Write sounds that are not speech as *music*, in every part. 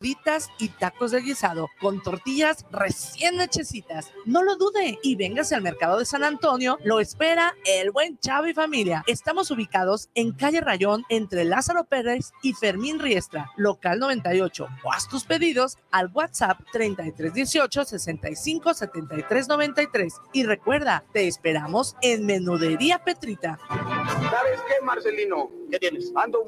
gorditas y tacos de guisado con tortillas recién hechecitas. No lo dude y véngase al mercado de San Antonio. Lo espera el buen Chavo y familia. Estamos ubicados en calle Rayón entre Lázaro Pérez y Fermín Riestra, local 98. O haz tus pedidos al WhatsApp 3318 65 73 93. Y recuerda, te esperamos en Menudería Petrita. ¿Sabes qué, Marcelino? ¿Qué tienes? Ando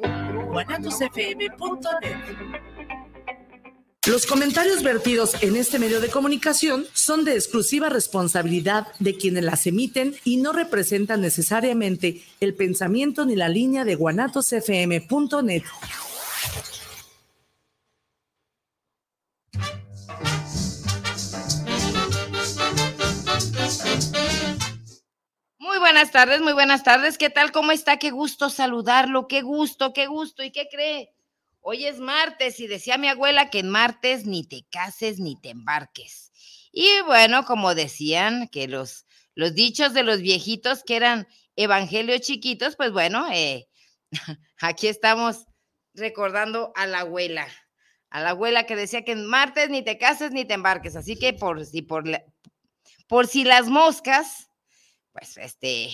los comentarios vertidos en este medio de comunicación son de exclusiva responsabilidad de quienes las emiten y no representan necesariamente el pensamiento ni la línea de guanatosfm.net. Muy buenas tardes, muy buenas tardes. ¿Qué tal? ¿Cómo está? Qué gusto saludarlo, qué gusto, qué gusto. ¿Y qué cree? Hoy es martes y decía mi abuela que en martes ni te cases ni te embarques. Y bueno, como decían que los, los dichos de los viejitos que eran evangelios chiquitos, pues bueno, eh, *laughs* aquí estamos recordando a la abuela, a la abuela que decía que en martes ni te cases ni te embarques. Así que por si, por, por si las moscas, pues este,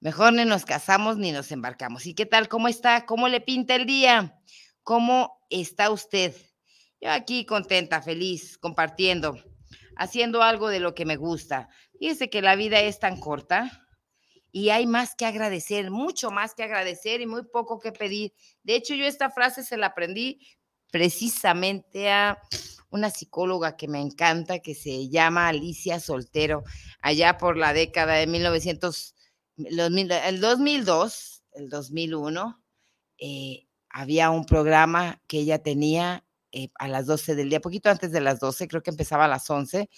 Mejor ni nos casamos ni nos embarcamos. ¿Y qué tal? ¿Cómo está? ¿Cómo le pinta el día? ¿Cómo está usted? Yo aquí contenta, feliz, compartiendo, haciendo algo de lo que me gusta. Fíjese que la vida es tan corta y hay más que agradecer, mucho más que agradecer y muy poco que pedir. De hecho, yo esta frase se la aprendí precisamente a una psicóloga que me encanta, que se llama Alicia Soltero, allá por la década de 1900 el 2002, el 2001, eh, había un programa que ella tenía eh, a las 12 del día, poquito antes de las 12, creo que empezaba a las 11,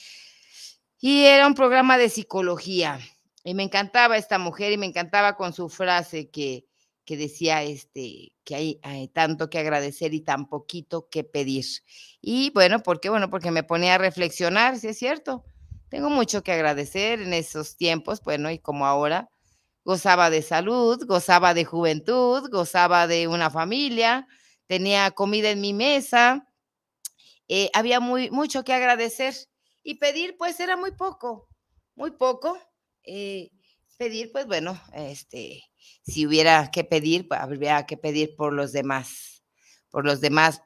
y era un programa de psicología. Y me encantaba esta mujer y me encantaba con su frase que, que decía este, que hay, hay, tanto que agradecer y tan poquito que pedir. Y bueno, ¿por qué? Bueno, porque me ponía a reflexionar, si es cierto. Tengo mucho que agradecer en esos tiempos, bueno, y como ahora, gozaba de salud, gozaba de juventud, gozaba de una familia, tenía comida en mi mesa, eh, había muy, mucho que agradecer y pedir pues era muy poco, muy poco. Eh, pedir pues bueno, este, si hubiera que pedir, pues, habría que pedir por los demás, por los demás,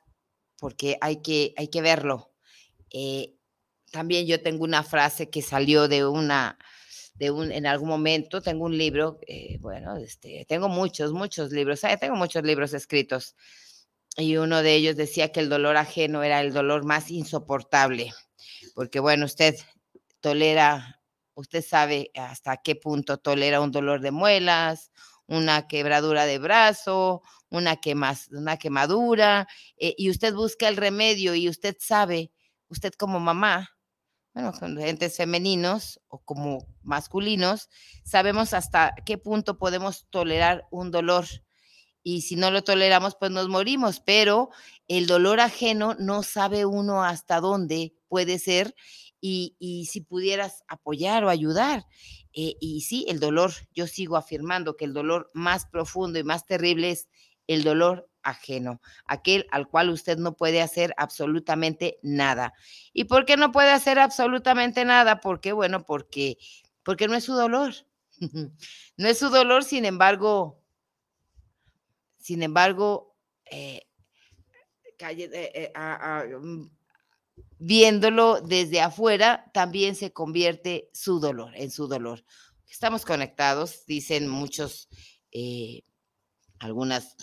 porque hay que, hay que verlo. Eh, también yo tengo una frase que salió de una, de un, en algún momento tengo un libro, eh, bueno, este, tengo muchos, muchos libros, tengo muchos libros escritos y uno de ellos decía que el dolor ajeno era el dolor más insoportable, porque bueno, usted tolera, usted sabe hasta qué punto tolera un dolor de muelas, una quebradura de brazo, una, una quemadura, eh, y usted busca el remedio y usted sabe, usted como mamá, bueno, con entes femeninos o como masculinos, sabemos hasta qué punto podemos tolerar un dolor. Y si no lo toleramos, pues nos morimos. Pero el dolor ajeno no sabe uno hasta dónde puede ser y, si pudieras apoyar o ayudar. Eh, y sí, el dolor, yo sigo afirmando que el dolor más profundo y más terrible es el dolor ajeno, aquel al cual usted no puede hacer absolutamente nada. ¿Y por qué no puede hacer absolutamente nada? Porque, bueno, porque, porque no es su dolor. *laughs* no es su dolor, sin embargo, sin embargo, eh, eh, eh, mm, viéndolo desde afuera, también se convierte su dolor, en su dolor. Estamos conectados, dicen muchos, algunas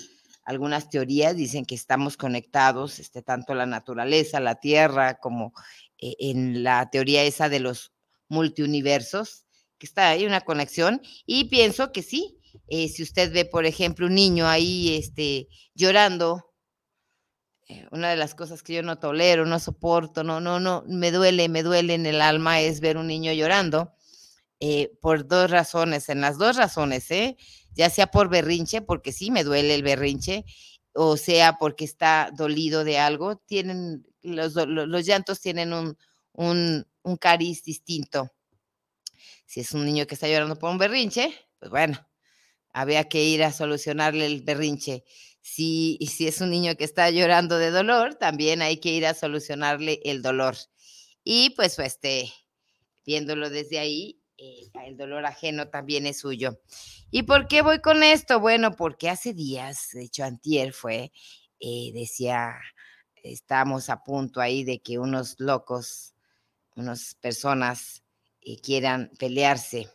algunas teorías dicen que estamos conectados, este, tanto la naturaleza, la tierra, como eh, en la teoría esa de los multiuniversos, que está ahí una conexión, y pienso que sí. Eh, si usted ve, por ejemplo, un niño ahí este, llorando, eh, una de las cosas que yo no tolero, no soporto, no, no, no, me duele, me duele en el alma es ver un niño llorando, por dos razones, en las dos razones, ¿eh? Ya sea por berrinche, porque sí me duele el berrinche, o sea porque está dolido de algo, tienen, los, los, llantos tienen un, un, un cariz distinto. Si es un niño que está llorando por un berrinche, pues bueno, había que ir a solucionarle el berrinche. si, si es un niño que está llorando de dolor, también hay que ir a solucionarle el dolor. Y pues, este, viéndolo desde ahí, eh, el dolor ajeno también es suyo. ¿Y por qué voy con esto? Bueno, porque hace días, de hecho, antier fue, eh, decía, estamos a punto ahí de que unos locos, unas personas eh, quieran pelearse,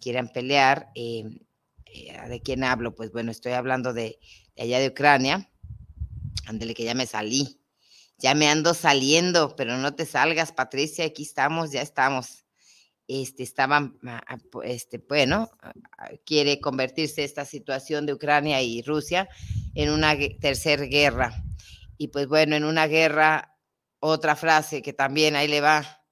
quieran pelear. ¿De quién hablo? Pues bueno, estoy hablando de, de allá de Ucrania. Ándele que ya me salí. Ya me ando saliendo, pero no te salgas, Patricia, aquí estamos, ya estamos este, estaban, ah, ah, este, bueno, ah, quiere convertirse esta situación de Ucrania y Rusia en una tercera guerra. Y pues bueno, en una guerra, otra frase que también ahí le va,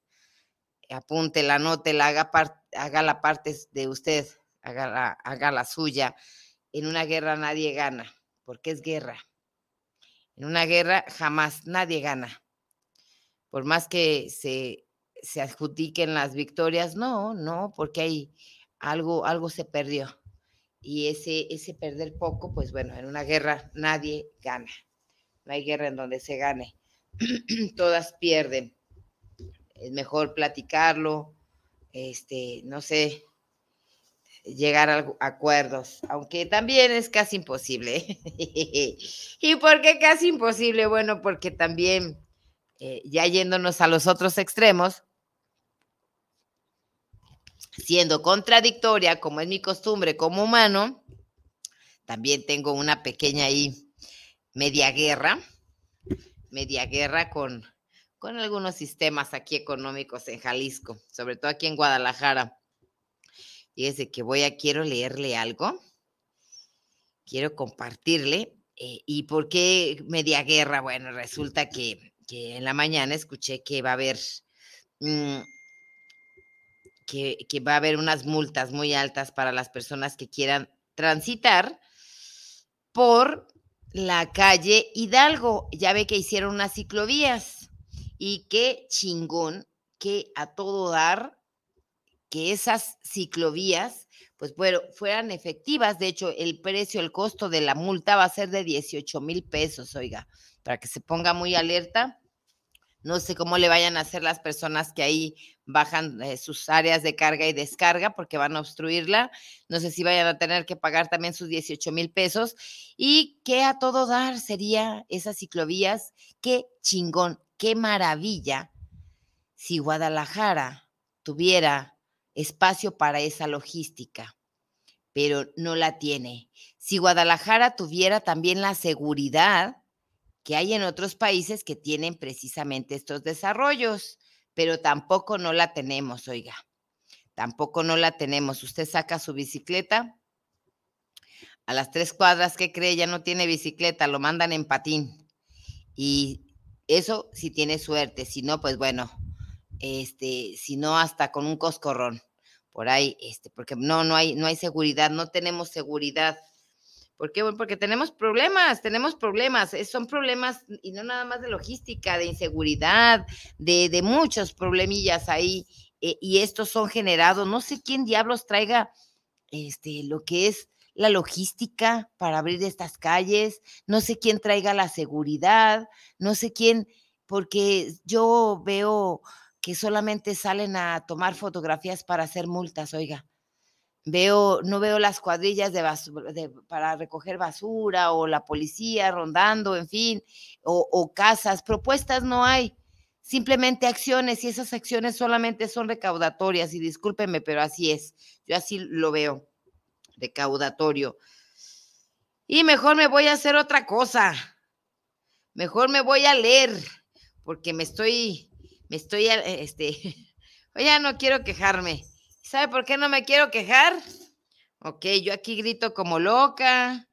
apunte, la note, la haga, haga la parte de usted, haga haga la suya. En una guerra nadie gana, porque es guerra. En una guerra jamás nadie gana. Por más que se se adjudiquen las victorias, no, no, porque hay algo, algo se perdió. Y ese, ese perder poco, pues bueno, en una guerra nadie gana. No hay guerra en donde se gane. *clears throat* Todas pierden. Es mejor platicarlo, este, no sé, llegar a acuerdos, aunque también es casi imposible. *laughs* ¿Y por qué casi imposible? Bueno, porque también, eh, ya yéndonos a los otros extremos, siendo contradictoria, como es mi costumbre como humano, también tengo una pequeña ahí media guerra, media guerra con, con algunos sistemas aquí económicos en Jalisco, sobre todo aquí en Guadalajara. Fíjese que voy a, quiero leerle algo, quiero compartirle. Eh, ¿Y por qué media guerra? Bueno, resulta que, en la mañana escuché que va a haber mm, que, va a haber unas multas muy altas para las personas que quieran transitar por la calle Hidalgo. Ya ve que hicieron unas ciclovías y qué chingón que a todo dar que esas ciclovías pues bueno, fueran efectivas. De hecho, el precio, el costo de la multa va a ser de 18 mil pesos, oiga, para que se ponga muy alerta no sé cómo le vayan a hacer las personas que ahí bajan eh, sus áreas de carga y descarga porque van a obstruirla. No sé si vayan a tener que pagar también sus 18 mil pesos. Y qué a todo dar sería esas ciclovías. Qué chingón, qué maravilla si Guadalajara tuviera espacio para esa logística, pero no la tiene. Si Guadalajara tuviera también la seguridad que hay en otros países que tienen precisamente estos desarrollos, pero tampoco no la tenemos, oiga, tampoco no la tenemos. Usted saca su bicicleta, a las tres cuadras que cree ya no tiene bicicleta, lo mandan en patín. Y eso si tiene suerte, si no, pues bueno, este, si no, hasta con un coscorrón por ahí, este, porque no, no hay, no hay seguridad, no tenemos seguridad ¿Por qué? porque tenemos problemas, tenemos problemas. Son problemas y no nada más de logística, de inseguridad, de, de muchos problemillas ahí. Eh, y estos son generados, no sé quién diablos traiga este, lo que es la logística para abrir estas calles, no sé quién traiga la seguridad, no sé quién, porque yo veo que solamente salen a tomar fotografías para hacer multas, oiga veo, no veo las cuadrillas de, para recoger basura o la policía rondando, en fin, o, casas, propuestas no hay, simplemente acciones y esas acciones solamente son recaudatorias y discúlpenme, pero así es, yo así lo veo, recaudatorio. Y mejor me voy a hacer otra cosa, mejor me voy a leer, porque me estoy, me estoy, este, *laughs* ya no quiero quejarme ¿Sabe por qué no me quiero quejar? Ok, yo aquí grito como loca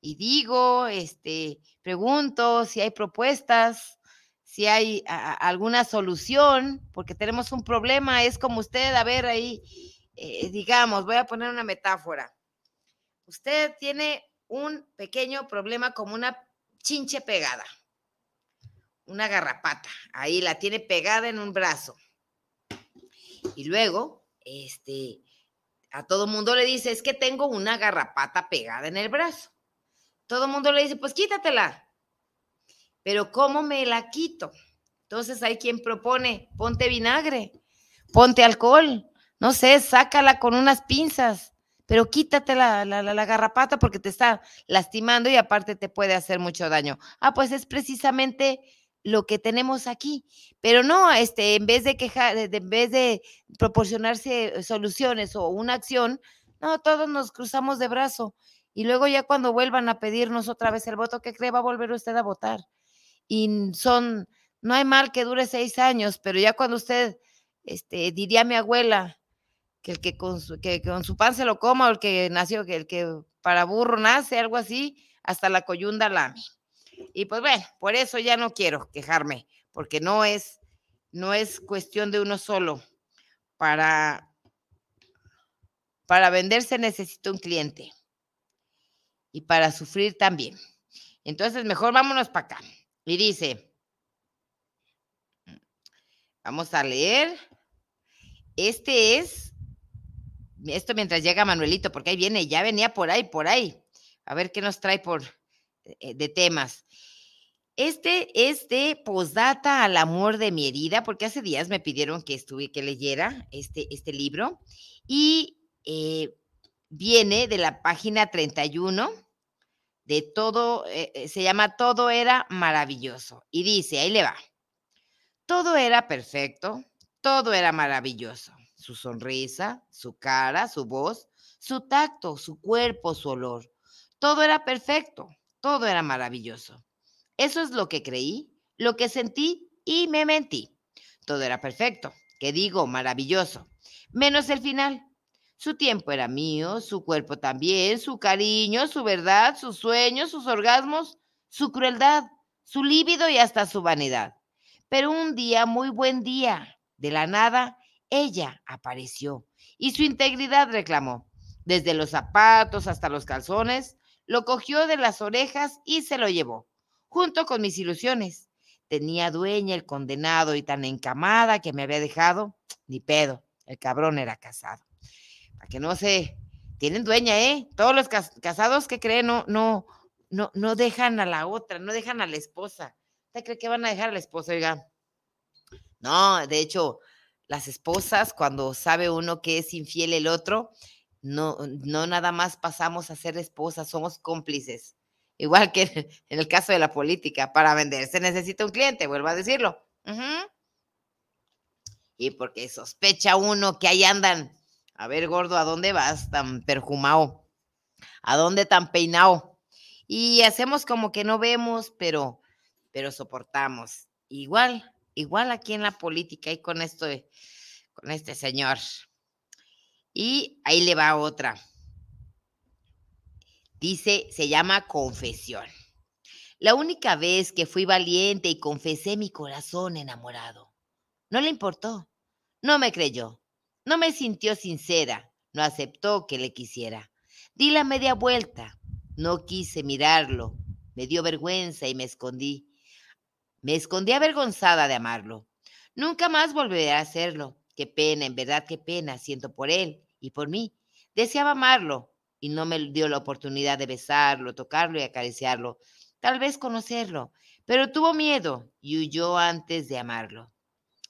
y digo, este, pregunto si hay propuestas, si hay alguna solución, porque tenemos un problema, es como usted, a ver ahí, eh, digamos, voy a poner una metáfora. Usted tiene un pequeño problema como una chinche pegada, una garrapata, ahí la tiene pegada en un brazo. Y luego este, a todo mundo le dice, es que tengo una garrapata pegada en el brazo. todo mundo le dice, pues quítatela. Pero ¿cómo me la quito? Entonces hay quien propone, ponte vinagre, ponte alcohol, no sé, sácala con unas pinzas, pero quítate la, la, garrapata porque te está lastimando y aparte te puede hacer mucho daño. Ah, pues es precisamente lo que tenemos aquí. Pero no, este, en vez de quejar, en vez de proporcionarse soluciones o una acción, no, todos nos cruzamos de brazo. Y luego ya cuando vuelvan a pedirnos otra vez el voto, ¿qué cree? Va a volver usted a votar. Y son, no hay mal que dure seis años, pero ya cuando usted, este, diría mi abuela, que el que con su, que con su pan se lo coma, o el que nació, que el que para burro nace, algo así, hasta la coyunda lame. Y pues bueno, por eso ya no quiero quejarme, porque no es, no es cuestión de uno solo. Para, para venderse necesita un cliente y para sufrir también. Entonces, mejor vámonos para acá. Y dice, vamos a leer. Este es, esto mientras llega Manuelito, porque ahí viene, ya venía por ahí, por ahí. A ver qué nos trae por de temas. Este es de Posdata al amor de mi herida, porque hace días me pidieron que estuve, que leyera este, este libro. Y eh, viene de la página 31 de todo, eh, eh, se llama Todo era maravilloso. Y dice, ahí le va. Todo era perfecto, todo era maravilloso. Su sonrisa, su cara, su voz, su tacto, su cuerpo, su olor. Todo era perfecto, todo era maravilloso. Eso es lo que creí, lo que sentí y me mentí. Todo era perfecto, que digo, maravilloso, menos el final. Su tiempo era mío, su cuerpo también, su cariño, su verdad, sus sueños, sus orgasmos, su crueldad, su líbido y hasta su vanidad. Pero un día, muy buen día, de la nada, ella apareció y su integridad reclamó. Desde los zapatos hasta los calzones, lo cogió de las orejas y se lo llevó, junto con mis ilusiones. Tenía dueña el condenado y tan encamada que me había dejado, *tsk* ni pedo, el cabrón era casado para que no se, tienen dueña, ¿eh? Todos los casados que creen no, no, no, no dejan a la otra, no dejan a la esposa. ¿Usted cree que van a dejar a la esposa, oiga? No, de hecho, las esposas, cuando sabe uno que es infiel el otro, no, no nada más pasamos a ser esposas, somos cómplices. Igual que en el caso de la política, para vender se necesita un cliente, vuelvo a decirlo. Y porque sospecha uno que ahí andan a ver, gordo, ¿a dónde vas tan perfumado? ¿A dónde tan peinado? Y hacemos como que no vemos, pero, pero soportamos. Igual, igual aquí en la política y con esto, con este señor. Y ahí le va otra. Dice, se llama confesión. La única vez que fui valiente y confesé mi corazón enamorado. No le importó, no me creyó, no me sintió sincera, no aceptó que le quisiera. Di la media vuelta, no quise mirarlo, me dio vergüenza y me escondí. Me escondí avergonzada de amarlo. Nunca más volveré a hacerlo. Qué pena, en verdad qué pena siento por él y por mí. Deseaba amarlo y no me dio la oportunidad de besarlo, tocarlo y acariciarlo, tal vez conocerlo, pero tuvo miedo y huyó antes de amarlo.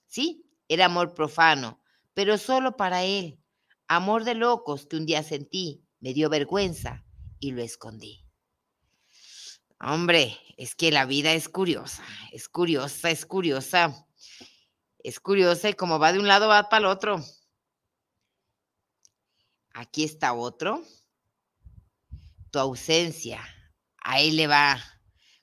Sí, era amor profano, pero solo para él. Amor de locos que un día sentí, me dio vergüenza y lo escondí. Hombre, es que la vida es curiosa, es curiosa, es curiosa. Es curiosa y como va de un lado, va para el otro. Aquí está otro. Tu ausencia, ahí le va.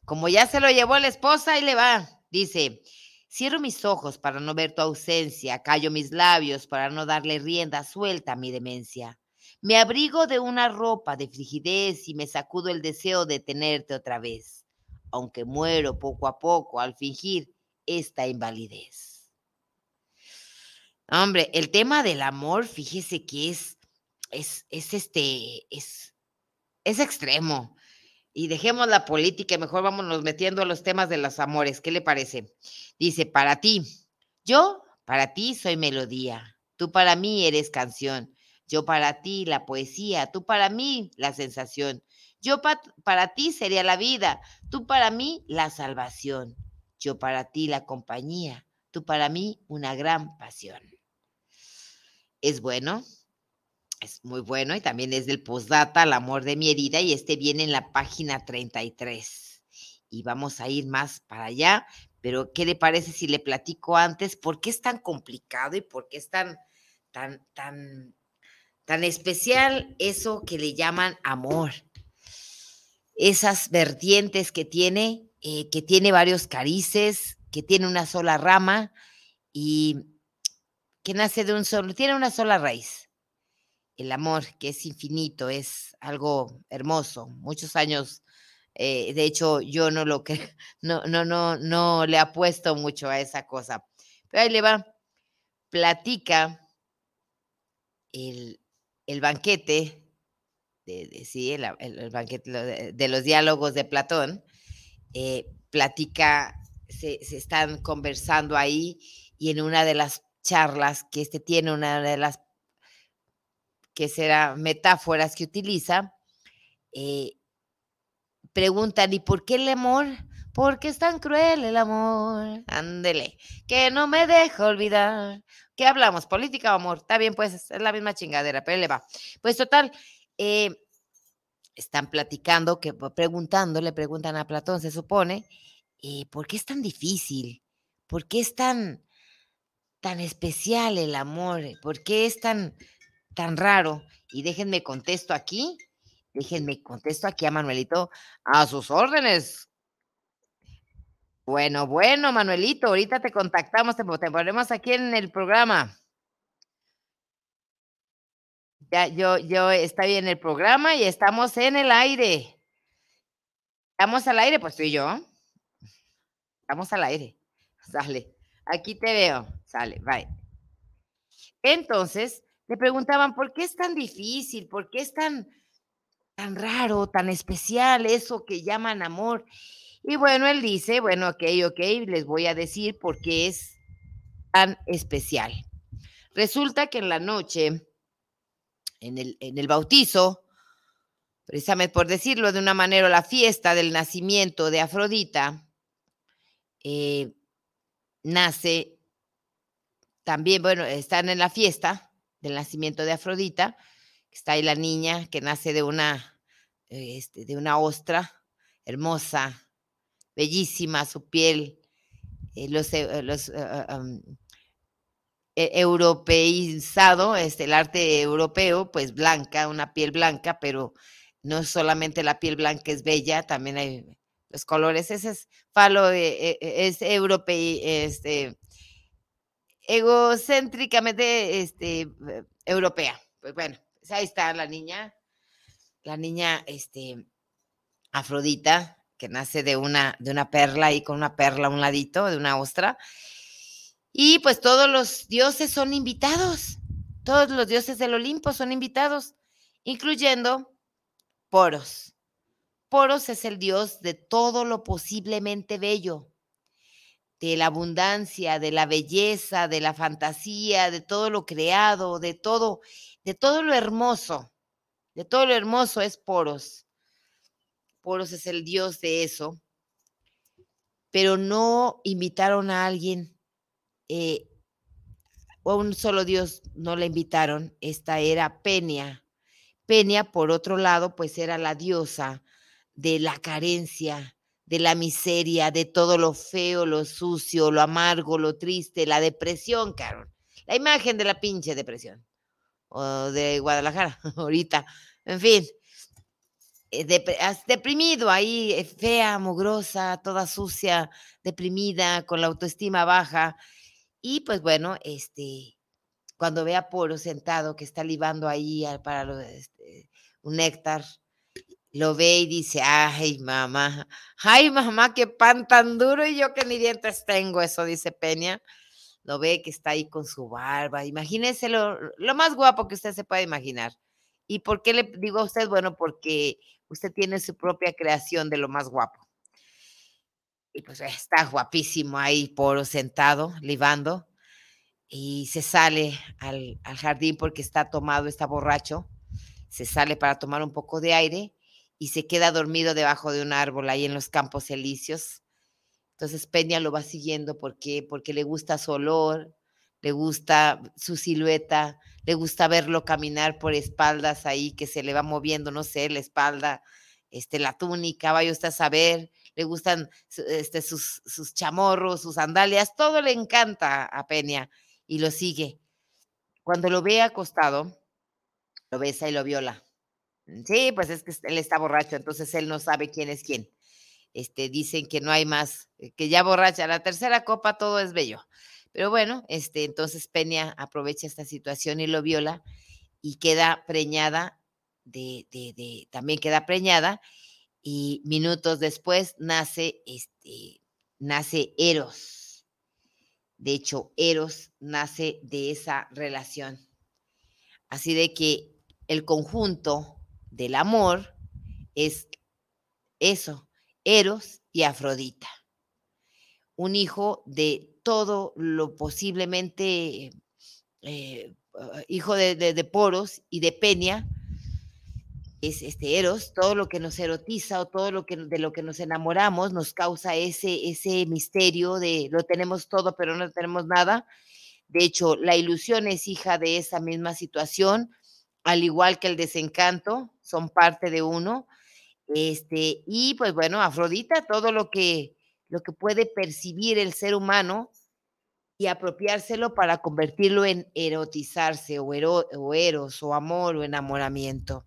Como ya se lo llevó la esposa, ahí le va. Dice, Cierro mis ojos para no ver tu ausencia, callo mis labios para no darle rienda suelta a mi demencia. Me abrigo de una ropa de frigidez y me sacudo el deseo de tenerte otra vez, aunque muero poco a poco al fingir esta invalidez. Hombre, el tema del amor, fíjese que es, es, es este, es, es extremo y dejemos la política y mejor vámonos metiendo a los temas de los amores. ¿Qué le parece? Dice, para ti, yo para ti soy melodía, tú para mí eres canción, yo para ti la poesía, tú para mí la sensación, Yo para ti sería la vida, tú para mí la salvación, yo para ti la compañía, tú para mí una gran pasión. Es bueno, es muy bueno y también es del postdata, el amor de mi herida y este viene en la página 33. Y vamos a ir más para allá, pero ¿qué le parece si le platico antes por qué es tan complicado y por qué es tan, tan, tan, tan especial eso que le llaman amor? Esas vertientes que tiene, eh, que tiene varios carices, que tiene una sola rama y que nace de un solo, tiene una sola raíz el amor, que es infinito, es algo hermoso. Muchos años, eh, de hecho, yo no lo *laughs* que no, no, no, no le apuesto mucho a esa cosa. Pero ahí le va, platica el, banquete, de, sí, el, banquete de, los diálogos de Platón, eh, platica, se, se están conversando ahí y en una de las charlas que este tiene, una de las que será metáforas que utiliza, eh, preguntan, ¿y por qué el amor? ¿Por qué es tan cruel el amor? Ándele, que no me deja olvidar. ¿Qué hablamos? ¿Política o amor? Está bien, pues es la misma chingadera, pero le va. Pues total, eh, están platicando, que preguntando, le preguntan a Platón, se supone, eh, ¿por qué es tan difícil? ¿Por qué es tan, tan especial el amor? ¿Por qué es tan, tan raro. Y déjenme contesto aquí, déjenme contesto aquí a Manuelito, a sus órdenes. Bueno, bueno, Manuelito, ahorita te contactamos, te, ponemos aquí en el programa. Ya, yo, yo, está bien el programa y estamos en el aire. Estamos al aire, pues tú y yo. Estamos al aire. Sale. Aquí te veo. Sale, bye. Entonces, le preguntaban, ¿por qué es tan difícil? ¿Por qué es tan, tan raro, tan especial eso que llaman amor? Y bueno, él dice, bueno, ok, ok, les voy a decir por qué es tan especial. Resulta que en la noche, en el, en el bautizo, precisamente por decirlo de una manera, la fiesta del nacimiento de Afrodita, eh, nace también, bueno, están en la fiesta, del nacimiento de Afrodita, está ahí la niña que nace de una, este, de una ostra hermosa, bellísima, su piel, eh, los, eh, los e, europeizado, este, el arte europeo, pues blanca, una piel blanca, pero no solamente la piel blanca es bella, también hay los colores, ese es falo, es europeo, este, egocéntricamente este, europea. Pues bueno, pues ahí está la niña, la niña este, Afrodita, que nace de una, de una perla y con una perla a un ladito, de una ostra. Y pues todos los dioses son invitados, todos los dioses del Olimpo son invitados, incluyendo Poros. Poros es el dios de todo lo posiblemente bello de la abundancia, de la belleza, de la fantasía, de todo lo creado, de todo, de todo lo hermoso, de todo lo hermoso es Poros. Poros es el dios de eso, pero no invitaron a alguien, eh, o a un solo dios no le invitaron, esta era Peña. Peña, por otro lado, pues era la diosa de la carencia, de la miseria, de todo lo feo, lo sucio, lo amargo, lo triste, la depresión, Carol. La imagen de la pinche depresión. O de Guadalajara, *laughs* ahorita. En fin, eh, deprimido ahí, eh, fea, mugrosa, toda sucia, deprimida, con la autoestima baja. Y pues bueno, este, cuando ve a Poro sentado que está libando ahí para este, un néctar, lo ve y dice, ay, mamá, ay, mamá, qué pan tan duro y yo que ni dientes tengo, eso dice Peña. Lo ve que está ahí con su barba. Imagínese lo, lo más guapo que usted se puede imaginar. ¿Y por qué le digo a usted? Bueno, porque usted tiene su propia creación de lo más guapo. Y pues está guapísimo ahí, poro sentado, libando. Y se sale al, al jardín porque está tomado, está borracho. Se sale para tomar un poco de aire y se queda dormido debajo de un árbol ahí en los campos elíseos. Entonces Peña lo va siguiendo porque porque le gusta su olor, le gusta su silueta, le gusta verlo caminar por espaldas ahí que se le va moviendo, no sé, la espalda, este, la túnica, vaya usted a saber, le gustan este, sus, sus chamorros, sus sandalias, todo le encanta a Peña y lo sigue. Cuando lo ve acostado, lo besa y lo viola. Sí, pues es que él está borracho, entonces él no sabe quién es quién. Este, dicen que no hay más, eh, que ya borracha, la tercera copa todo es bello. Pero bueno, este, entonces Peña aprovecha esta situación y lo viola y queda preñada de, de, de también queda preñada y minutos después nace, este, nace Eros. De hecho, Eros nace de esa relación. Así de que el conjunto del amor es eso, Eros y Afrodita. Un hijo de todo lo posiblemente, eh, hijo de, de, Poros y de Peña, es este Eros, todo lo que nos erotiza o todo lo que de lo que nos enamoramos nos causa ese ese misterio de lo tenemos todo pero no tenemos nada. De hecho, la ilusión es hija de esa misma situación, al igual que el desencanto, son parte de uno. Este, y pues bueno, Afrodita, todo lo que lo que puede percibir el ser humano y apropiárselo para convertirlo en erotizarse o, o eros o amor o enamoramiento.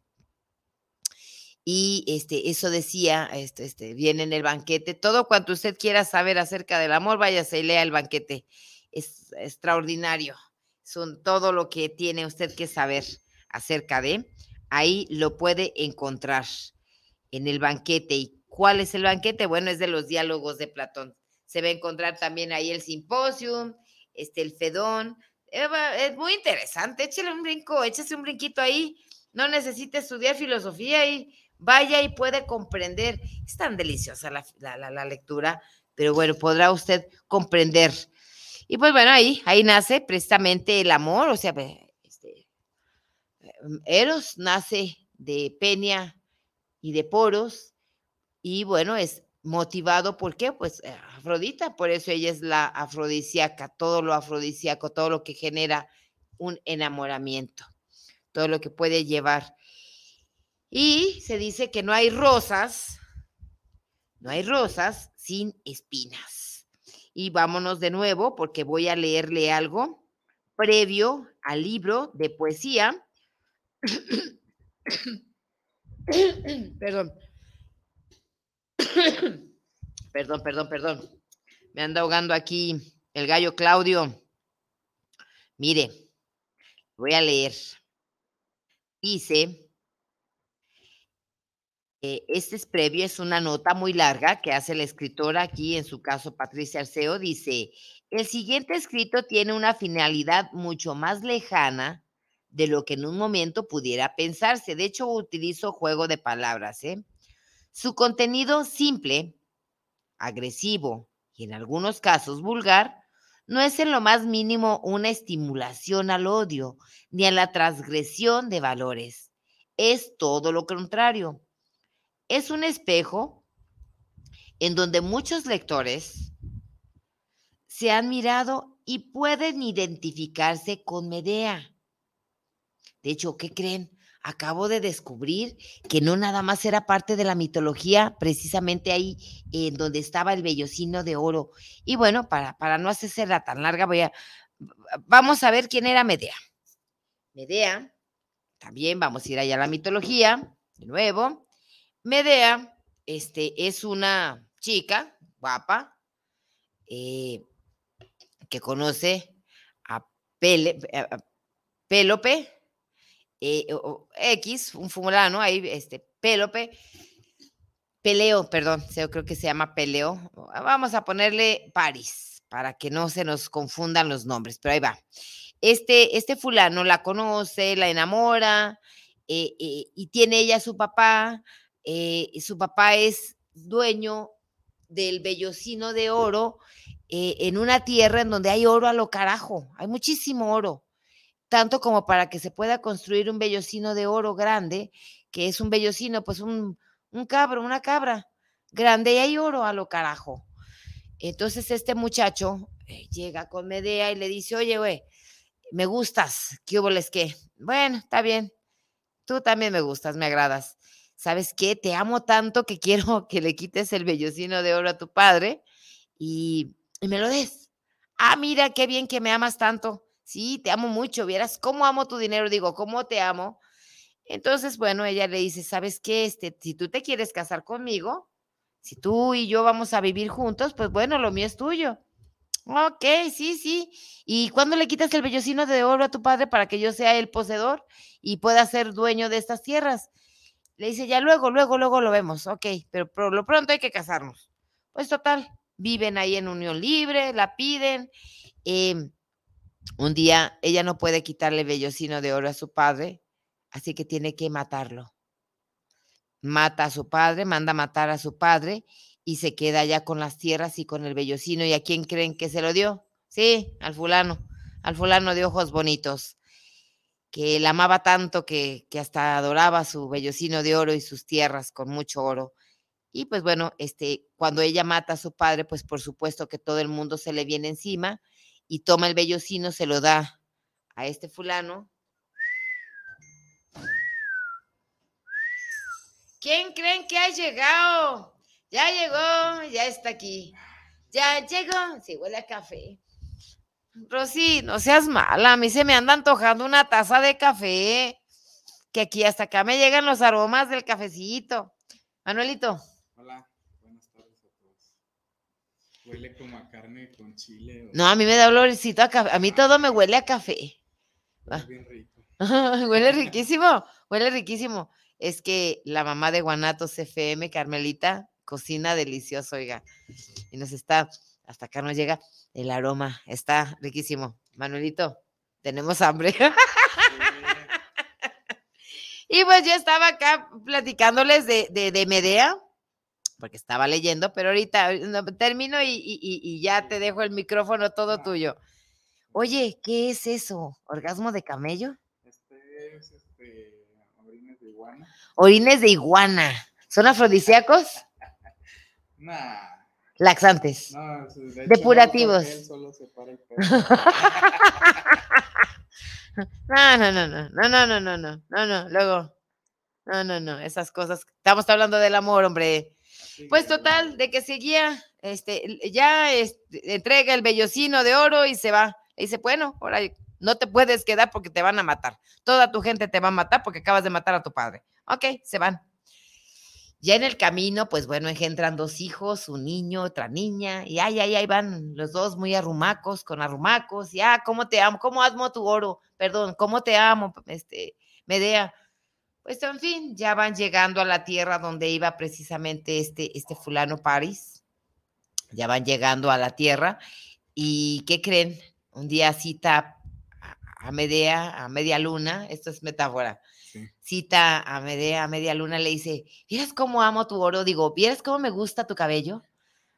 Y este, eso decía, este, este, viene en el banquete, todo cuanto usted quiera saber acerca del amor, váyase y lea el banquete. Es extraordinario. Son todo lo que tiene usted que saber acerca de. Ahí lo puede encontrar en el banquete. ¿Y cuál es el banquete? Bueno, es de los diálogos de Platón. Se va a encontrar también ahí el simposium, este, el Fedón. Es muy interesante. Échale un brinco, échese un brinquito ahí. No necesita estudiar filosofía y vaya y puede comprender. Es tan deliciosa la, lectura, pero bueno, podrá usted comprender. Y pues bueno, ahí, ahí nace precisamente el amor, o sea, Eros nace de Peña y de Poros, y bueno, es motivado por qué? Pues eh, Afrodita, por eso ella es la afrodisíaca, todo lo afrodisíaco, todo lo que genera un enamoramiento, todo lo que puede llevar y se dice que no hay rosas, no hay rosas sin espinas. Y vámonos de nuevo porque voy a leerle algo previo al libro de poesía. Perdón. perdón, perdón, perdón. Me anda ahogando aquí el gallo Claudio. Mire, voy a leer. Dice, este es previo, es una nota muy larga que hace la escritora aquí, en su caso Patricia Arceo, dice, el siguiente escrito tiene una finalidad mucho más lejana de lo que en un momento pudiera pensarse. De hecho, utilizo juego de palabras. ¿eh? Su contenido simple, agresivo y en algunos casos vulgar, no es en lo más mínimo una estimulación al odio ni a la transgresión de valores. Es todo lo contrario es un espejo en donde muchos lectores se han mirado y pueden identificarse con Medea. De hecho, ¿qué creen? Acabo de descubrir que no nada más era parte de la mitología, precisamente ahí en donde estaba el vellocino de oro. Y bueno, para, para no hacerla tan larga, voy a, vamos a ver quién era Medea. Medea, también vamos a ir allá a la mitología, de nuevo. Medea este, es una chica guapa eh, que conoce a, Pele, Pélope, eh, X, un fulano ahí, este, Pélope, Peleo, perdón, creo que se llama Peleo. Vamos a ponerle París para que no se nos confundan los nombres, pero ahí va. Este, este fulano la conoce, la enamora eh, y tiene ella su papá, eh, su papá es dueño del vellocino de oro eh, en una tierra en donde hay oro a lo carajo, hay muchísimo oro, tanto como para que se pueda construir un vellocino de oro grande, que es un vellocino, pues un, un cabro, una cabra, grande y hay oro a lo carajo. Entonces este muchacho eh, llega con Medea y le dice, oye, güey, me gustas, ¿qué hubo les qué? Bueno, está bien, tú también me gustas, me agradas. ¿Sabes qué? Te amo tanto que quiero *laughs* que le quites el vellocino de oro a tu padre y, y me lo des. Ah, mira, qué bien que me amas tanto. Sí, te amo mucho, vieras cómo amo tu dinero, digo, cómo te amo. Entonces, bueno, ella le dice, ¿sabes qué? Este, si tú te quieres casar conmigo, si tú y yo vamos a vivir juntos, pues bueno, lo mío es tuyo. Ok, sí, sí. ¿Y cuándo le quitas el vellocino de oro a tu padre para que yo sea el poseedor y pueda ser dueño de estas tierras? Le dice, ya luego, luego, luego lo vemos. Ok, pero por lo pronto hay que casarnos. Pues total, viven ahí en unión libre, la piden. Em, un día ella no puede quitarle vellocino de oro a su padre, así que tiene que matarlo. Mata a su padre, manda matar a su padre y se queda ya con las tierras y con el vellocino. ¿Y a quién creen que se lo dio? Sí, al fulano, al fulano de ojos bonitos, que la amaba tanto que, que hasta adoraba su vellocino de oro y sus tierras con mucho oro. Y pues bueno, este, cuando ella mata a su padre, pues por supuesto que todo el mundo se le viene encima y toma el vellocino, se lo da a este fulano. ¿Quién creen que ha llegado? Ya llegó, ya está aquí. Ya llegó, sí, huele a café. Rosy, no seas mala, a mí se me anda antojando una taza de café, que aquí hasta acá me llegan los aromas del cafecito. Manuelito. Huele como a carne con chile. No, a mí me da olorcito a café. A mí todo me huele a café. Huele bien rico. *laughs* huele riquísimo, huele riquísimo. Es que la mamá de Guanatos FM, Carmelita, cocina delicioso, oiga. Y nos está, hasta acá nos llega el aroma. Está riquísimo. Manuelito, tenemos hambre. *laughs* y pues yo estaba acá platicándoles de, de, de Medea porque estaba leyendo, pero ahorita termino y, ya te dejo el micrófono todo tuyo. Oye, ¿qué es eso? ¿Orgasmo de camello? Este es este, orines de iguana. Orines de iguana. ¿Son afrodisíacos? nah. Laxantes. No, de Depurativos. él solo se para el pelo. no, no, no, no, no, no, no, no, no, no, no, luego, no, no, no, esas cosas. Estamos hablando del amor, hombre. Pues total, de que seguía, este, ya este, entrega el vellocino de oro y se va. Y dice, bueno, ahora no te puedes quedar porque te van a matar. Toda tu gente te va a matar porque acabas de matar a tu padre. Ok, se van. Ya en el camino, pues bueno, entran dos hijos, un niño, otra niña, y ay, ay, ay, van los dos muy arrumacos, con arrumacos, y ah, cómo te amo, cómo amo tu oro, perdón, cómo te amo, este, Medea. Pues en fin, ya van llegando a la tierra donde iba precisamente este, este fulano París. Ya van llegando a la tierra. ¿Y qué creen? Un día cita a Medea, a media luna, esto es metáfora. Cita a Medea, a media luna, le dice, ¿vieras cómo amo tu oro? Digo, ¿vieras cómo me gusta tu cabello?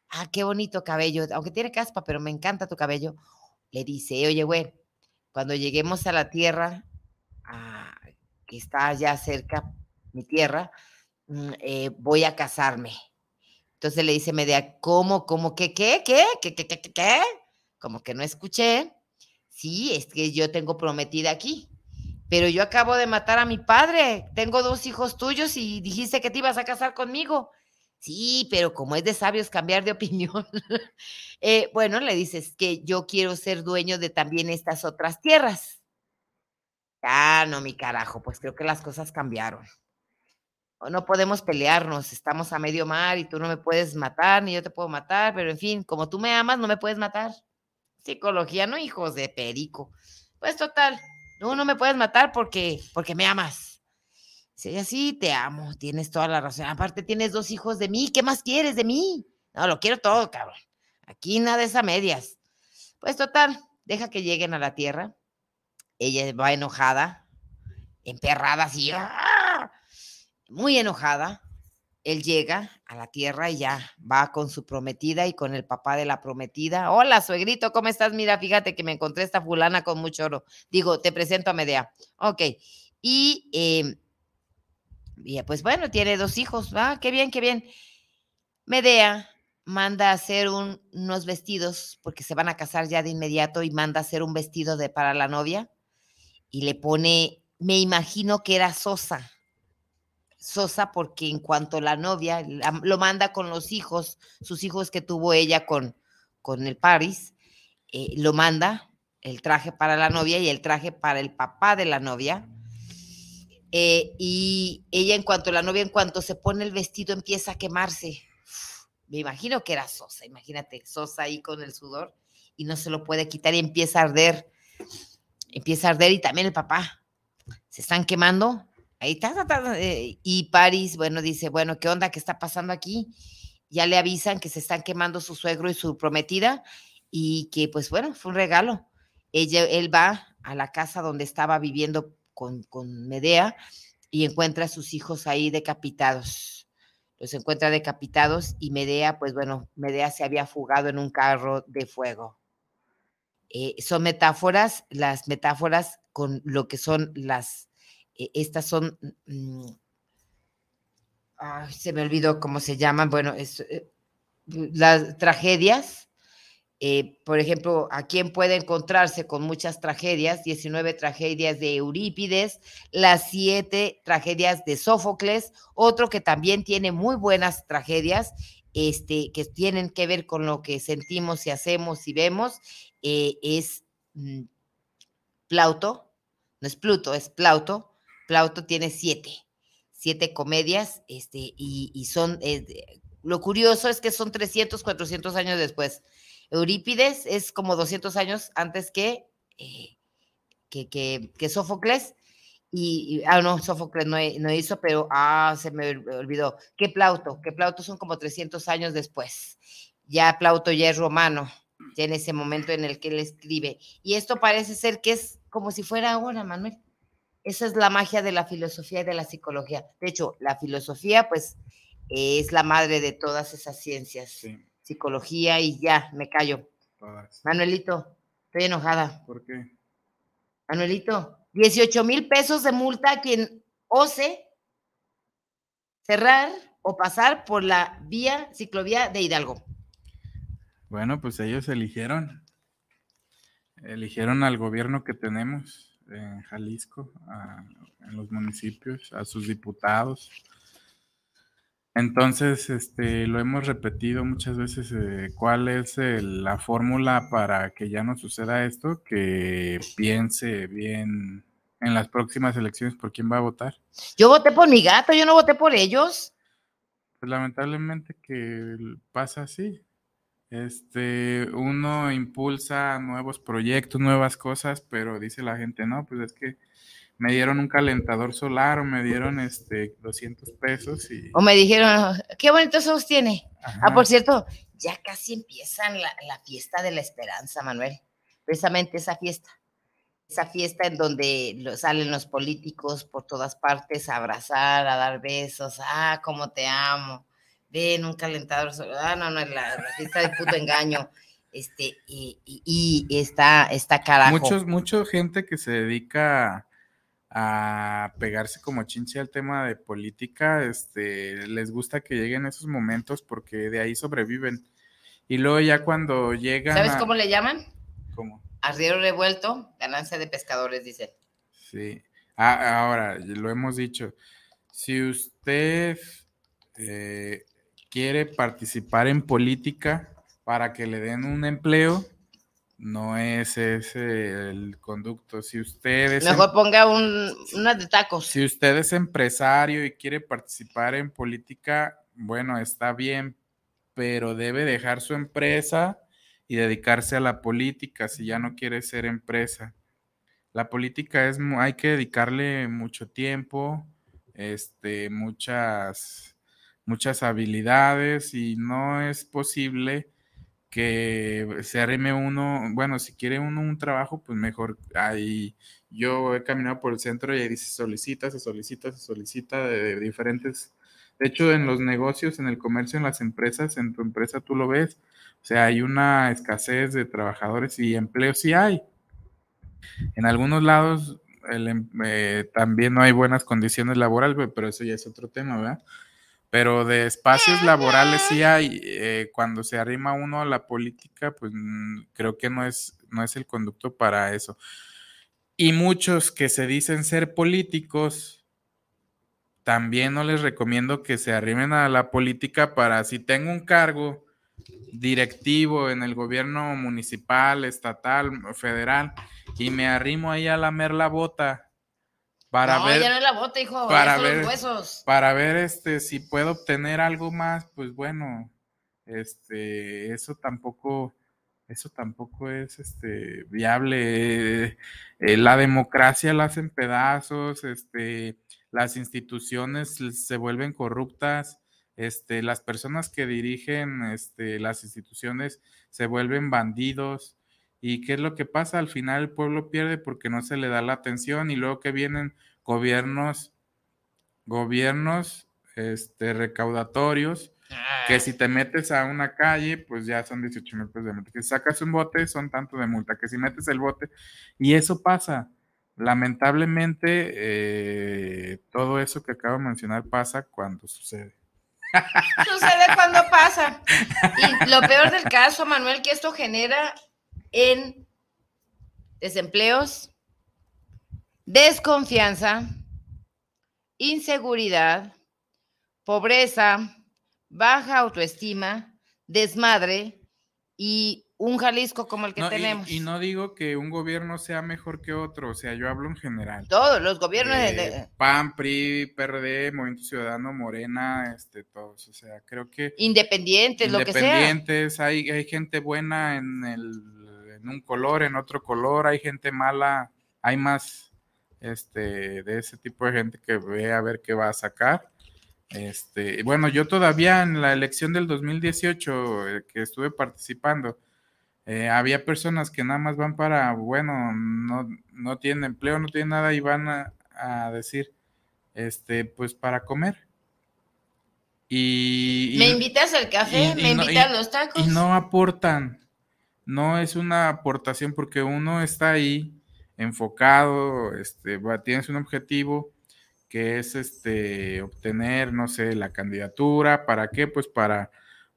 Ah, qué bonito cabello, aunque tiene caspa, pero me encanta tu cabello. Le dice, oye, güey, cuando lleguemos a la tierra, a está ya cerca, mi tierra, mm, eh, voy a casarme. Entonces le dice Medea, ¿cómo, cómo, qué, qué, qué, qué, qué, qué, qué? Como que no escuché. Sí, es que yo tengo prometida aquí, pero yo acabo de matar a mi padre. Tengo dos hijos tuyos y dijiste que te ibas a casar conmigo. Sí, pero como es de sabios cambiar de opinión, *laughs* eh, bueno, le dices que yo quiero ser dueño de también estas otras tierras. Ah, no, mi carajo, pues creo que las cosas cambiaron. No podemos pelearnos, estamos a medio mar y tú no me puedes matar, ni yo te puedo matar, pero en fin, como tú me amas, no me puedes matar. Psicología, no hijos de perico. Pues total, no, no me puedes matar porque, porque me amas. Sí, así te amo, tienes toda la razón. Aparte tienes dos hijos de mí, ¿qué más quieres de mí? No, lo quiero todo, cabrón. Aquí nada de esas medias. Pues total, deja que lleguen a la tierra ella va enojada, emperrada así, ¡ah! muy enojada. Él llega a la tierra y ya va con su prometida y con el papá de la prometida. Hola, suegrito, ¿cómo estás? Mira, fíjate que me encontré esta fulana con mucho oro. Digo, te presento a Medea. Ok. Y y pues bueno, tiene dos hijos, ¿va? Qué bien, qué bien. Medea manda a hacer unos vestidos, porque se van a casar ya de inmediato, y manda a hacer un vestido de, para la novia, y le pone, me imagino que era Sosa. Sosa, porque en cuanto la novia lo manda con los hijos, sus hijos que tuvo ella con, con el Paris, eh, lo manda el traje para la novia y el traje para el papá de la novia. Eh, y ella, en cuanto la novia, en cuanto se pone el vestido, empieza a quemarse me imagino que era Sosa, imagínate, Sosa ahí con el sudor y no se lo puede quitar y empieza a arder, empieza a arder y también el papá, se están quemando, ahí está, eh, y Paris, bueno, dice, bueno, ¿qué onda? ¿Qué está pasando aquí? Ya le avisan que se están quemando su suegro y su prometida y que pues bueno, fue un regalo. Ella, él va a la casa donde estaba viviendo con, con Medea y encuentra a sus hijos ahí decapitados los encuentra decapitados y Medea, pues bueno, Medea se había fugado en un carro de fuego. Eh, son metáforas, las metáforas con lo que son las, eh, estas son, mm, se me olvidó cómo se llaman, bueno, es, eh, las tragedias por ejemplo, ¿a quién puede encontrarse con muchas tragedias? 19 tragedias de Eurípides, las siete tragedias de Sófocles, otro que también tiene muy buenas tragedias, este, que tienen que ver con lo que sentimos y hacemos y vemos, eh, es mm, Plauto, no es Pluto, es Plauto. Plauto tiene siete, siete comedias, este, y, son, eh, lo curioso es que son 300, 400 años después. Eurípides es como 200 años antes eh, que, que, que, Sófocles. Y, ah, no, Sófocles no, no, hizo, pero, ah, se me olvidó. Que Plauto, que Plauto son como 300 años después. Ya Plauto ya es romano, ya en ese momento en el que él escribe. Y esto parece ser que es como si fuera ahora, Manuel. Esa es la magia de la filosofía y de la psicología. De hecho, la filosofía, pues, es la madre de todas esas ciencias. Sí psicología y ya, me callo. Manuelito, estoy enojada. ¿Por qué? Manuelito, 18 mil pesos de multa a quien ose cerrar o pasar por la vía ciclovía de Hidalgo. Bueno, pues ellos eligieron, eligieron al gobierno que tenemos en Jalisco, en los municipios, a sus diputados, entonces, este, lo hemos repetido muchas veces, eh, ¿cuál es la fórmula para que ya no suceda esto? Que piense bien en las próximas elecciones por quién va a votar. Yo voté por mi gato, yo no voté por ellos. Pues lamentablemente que pasa así. Este, uno impulsa nuevos proyectos, nuevas cosas, pero dice la gente, no, pues es que me dieron un calentador solar o me dieron este 200 pesos y... O me dijeron, qué bonitos ojos tiene. Ah, por cierto, ya casi empiezan la, fiesta de la esperanza, Manuel. Precisamente esa fiesta. Esa fiesta en donde salen los políticos por todas partes a abrazar, a dar besos. Ah, cómo te amo. Ven, un calentador solar. Ah, no, no, la, la fiesta de puto engaño. Este, y, y, está, está carajo. Muchos, mucha gente que se dedica a pegarse como chinche al tema de política, este, les gusta que lleguen esos momentos porque de ahí sobreviven. Y luego ya cuando llegan... ¿Sabes cómo le llaman? ¿Cómo? Arriero revuelto, ganancia de pescadores, dice. Sí. Ah, ahora, lo hemos dicho. Si usted eh, quiere participar en política para que le den un empleo, no es ese el conducto. Si usted es. Mejor em ponga un, una de tacos. Si usted es empresario y quiere participar en política, bueno, está bien, pero debe dejar su empresa y dedicarse a la política si ya no quiere ser empresa. La política es, hay que dedicarle mucho tiempo, este, muchas, muchas habilidades y no es posible que se arrime uno, bueno, si quiere uno un trabajo, pues mejor ahí. Yo he caminado por el centro y ahí dice solicita, se solicita, se solicita de, diferentes. De hecho, en los negocios, en el comercio, en las empresas, en tu empresa tú lo ves. O sea, hay una escasez de trabajadores y empleo sí hay. En algunos lados em- eh, también no hay buenas condiciones laborales, pero eso ya es otro tema, ¿verdad? Pero de espacios laborales sí hay, eh, cuando se arrima uno a la política, pues mm, creo que no es, no es el conducto para eso. Y muchos que se dicen ser políticos, también no les recomiendo que se arrimen a la política para si tengo un cargo directivo en el gobierno municipal, estatal, federal, y me arrimo ahí a lamer la bota para no, ver ya no es la bota, hijo. para ver- los huesos. para ver este si puedo obtener algo más, pues bueno, este, eso tampoco, eso tampoco es este viable. Eh, eh, la democracia la hacen pedazos, este, las instituciones se vuelven corruptas, este, las personas que dirigen este, las instituciones se vuelven bandidos. ¿Y qué es lo que pasa? Al final el pueblo pierde porque no se le da la atención y luego que vienen gobiernos, gobiernos este, recaudatorios, que si te metes a una calle, pues ya son 18 mil pesos de multa. Que si sacas un bote, son tanto de multa. Que si metes el bote, y eso pasa. Lamentablemente, eh, todo eso que acabo de mencionar pasa cuando sucede. Sucede cuando pasa. Y lo peor del caso, Manuel, que esto genera en desempleos, desconfianza, inseguridad, pobreza, baja autoestima, desmadre y un Jalisco como el que No, tenemos. y, no digo que un gobierno sea mejor que otro, o sea, yo hablo en general. Todos los gobiernos Eh, de- PAN, PRI, PRD, Movimiento Ciudadano, Morena, este, todos. O sea, creo que independientes, lo que sea. independientes, hay, hay gente buena en, el, en un color, en otro color, hay gente mala, hay más este, de ese tipo de gente que ve a ver qué va a sacar. Este, bueno, yo todavía en la elección del 2018 eh, que estuve participando, eh, había personas que nada más van para, bueno, no, no tienen empleo, no tienen nada y van a, a decir, este, pues para comer. Y, ¿Me invitas al café? y- ¿Me no- invitas los tacos? y no aportan. No es una aportación porque uno está ahí enfocado, este, va- tienes un objetivo que es este obtener, no sé, la candidatura, ¿para qué? Pues para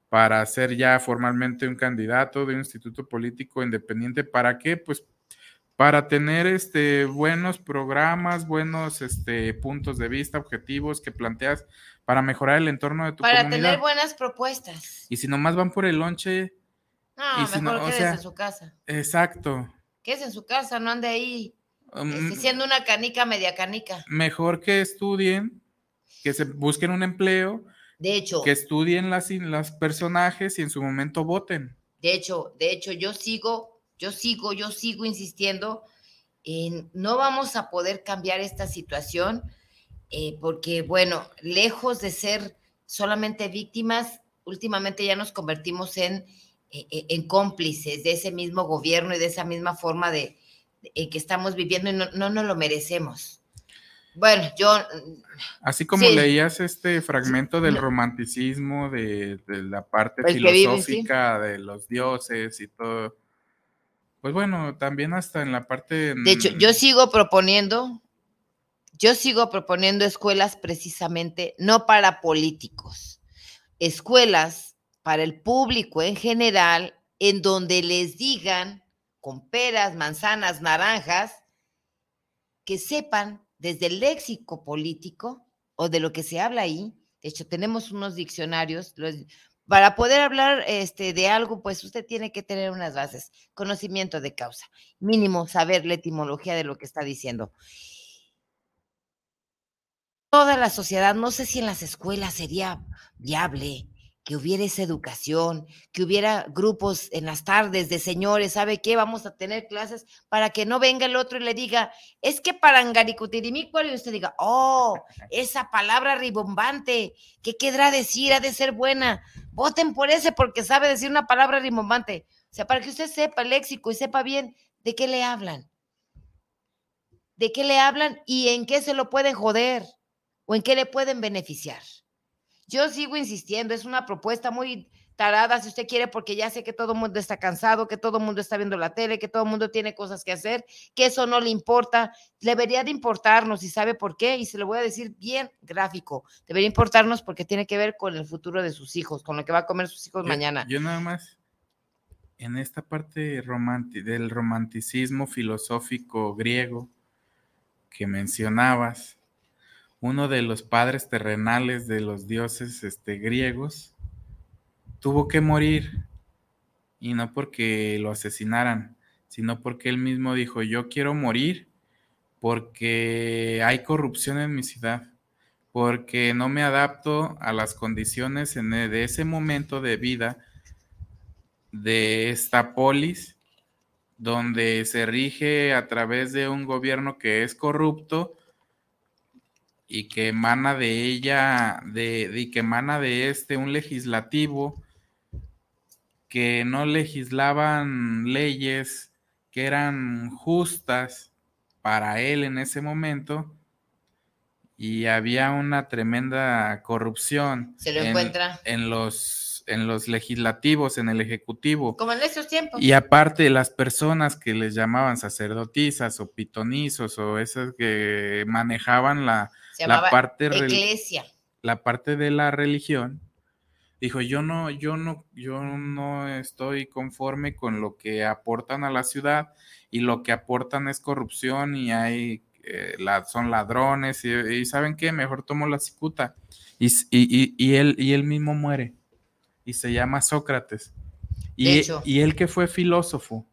para ser ya formalmente un candidato de un instituto político independiente, ¿para qué? Pues para tener este buenos programas, buenos este puntos de vista, objetivos que planteas para mejorar el entorno de tu Para comunidad. tener buenas propuestas. Y si nomás van por el lonche, No, y si no, mejor o quédese sea, en su casa. exacto. Quédese en su casa, no ande ahí Um, siendo una canica, media canica. mejor que estudien, que se busquen un empleo, De hecho, que estudien las, las personajes y en su momento voten. de hecho, de hecho, yo sigo, yo sigo, yo sigo insistiendo en no vamos a poder cambiar esta situación eh, porque, bueno, lejos de ser solamente víctimas, últimamente ya nos convertimos en, en cómplices de ese mismo gobierno y de esa misma forma de, de- que estamos viviendo y no, no nos lo merecemos. Bueno, yo Así como Sí. leías este fragmento del romanticismo, de, de la parte vive, sí. filosófica de los dioses y todo. Pues bueno, también hasta en la parte... De hecho, yo sigo proponiendo, yo sigo proponiendo escuelas precisamente no para políticos, escuelas para el público en general, en donde les digan con peras, manzanas, naranjas, que sepan desde el léxico político o de lo que se habla ahí. De hecho, tenemos unos diccionarios. para poder hablar este, de algo, pues usted tiene que tener unas bases, conocimiento de causa mínimo saber la etimología de lo que está diciendo. Toda la sociedad, no sé si en las escuelas sería viable que hubiera esa educación, que hubiera grupos en las tardes de señores, ¿sabe qué? Vamos a tener clases para que no venga el otro y le diga, es que parangaricutirimícuaro, y usted diga, oh, esa palabra ribombante, ¿qué querrá decir? Ha de ser buena. Voten por ese porque sabe decir una palabra rimbombante. O sea, para que usted sepa el léxico y sepa bien de qué le hablan. De qué le hablan y en qué se lo pueden joder o en qué le pueden beneficiar. Yo sigo insistiendo, es una propuesta muy tarada si usted quiere, porque ya sé que todo el mundo está cansado, que todo el mundo está viendo la tele, que todo el mundo tiene cosas que hacer, que eso no le importa. Debería de importarnos y sabe por qué, y se lo voy a decir bien gráfico. Debería importarnos porque tiene que ver con el futuro de sus hijos, con lo que va a comer sus hijos Yo- mañana. Yo nada más, en esta parte del romanticismo filosófico griego que mencionabas, uno de los padres terrenales de los dioses este, griegos tuvo que morir, y no porque lo asesinaran, sino porque él mismo dijo, yo quiero morir porque hay corrupción en mi ciudad porque no me adapto a las condiciones en e- de ese momento de vida de esta polis, donde se rige a través de un gobierno que es corrupto y que emana de ella, de, de- que emana de este un legislativo que no legislaban leyes que eran justas para él en ese momento y había una tremenda corrupción Se lo en, encuentra. en los en los legislativos, en el ejecutivo. Como en estos tiempos. Y aparte, las personas que les llamaban sacerdotisas o pitonizos o esas que manejaban la, Se la parte Iglesia. la parte de la religión, dijo, yo no, yo no, yo no estoy conforme con lo que aportan a la ciudad y lo que aportan es corrupción y hay, eh, la- son ladrones y, y ¿saben qué? Mejor tomo la cicuta. Y, y- y- él, y él mismo muere y se llama Sócrates. Y él que fue filósofo